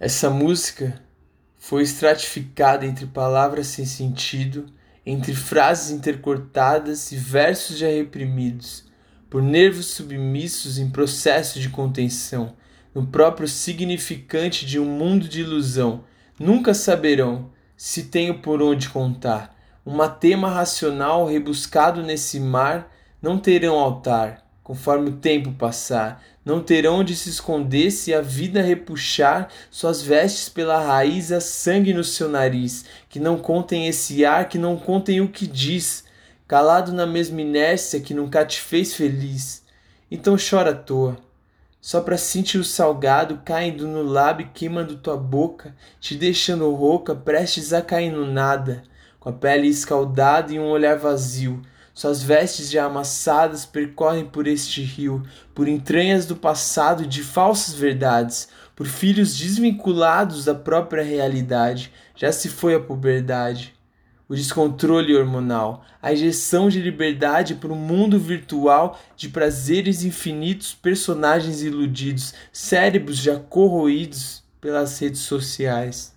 Essa música foi estratificada entre palavras sem sentido, entre frases intercortadas e versos já reprimidos, por nervos submissos em processo de contenção, no próprio significante de um mundo de ilusão. Nunca saberão se tenho por onde contar. Um matema racional rebuscado nesse mar não terão altar conforme o tempo passar. Não terão onde se esconder se a vida repuxar suas vestes pela raiz, a sangue no seu nariz. Que não contem esse ar, que não contem o que diz, calado na mesma inércia que nunca te fez feliz. Então chora à toa, só pra sentir o salgado caindo no lábio, queimando tua boca, te deixando rouca, prestes a cair no nada, com a pele escaldada e um olhar vazio suas vestes já amassadas percorrem por este rio, por entranhas do passado de falsas verdades, por filhos desvinculados da própria realidade. Já se foi a puberdade, o descontrole hormonal, a injeção de liberdade para um mundo virtual de prazeres infinitos, personagens iludidos, cérebros já corroídos pelas redes sociais.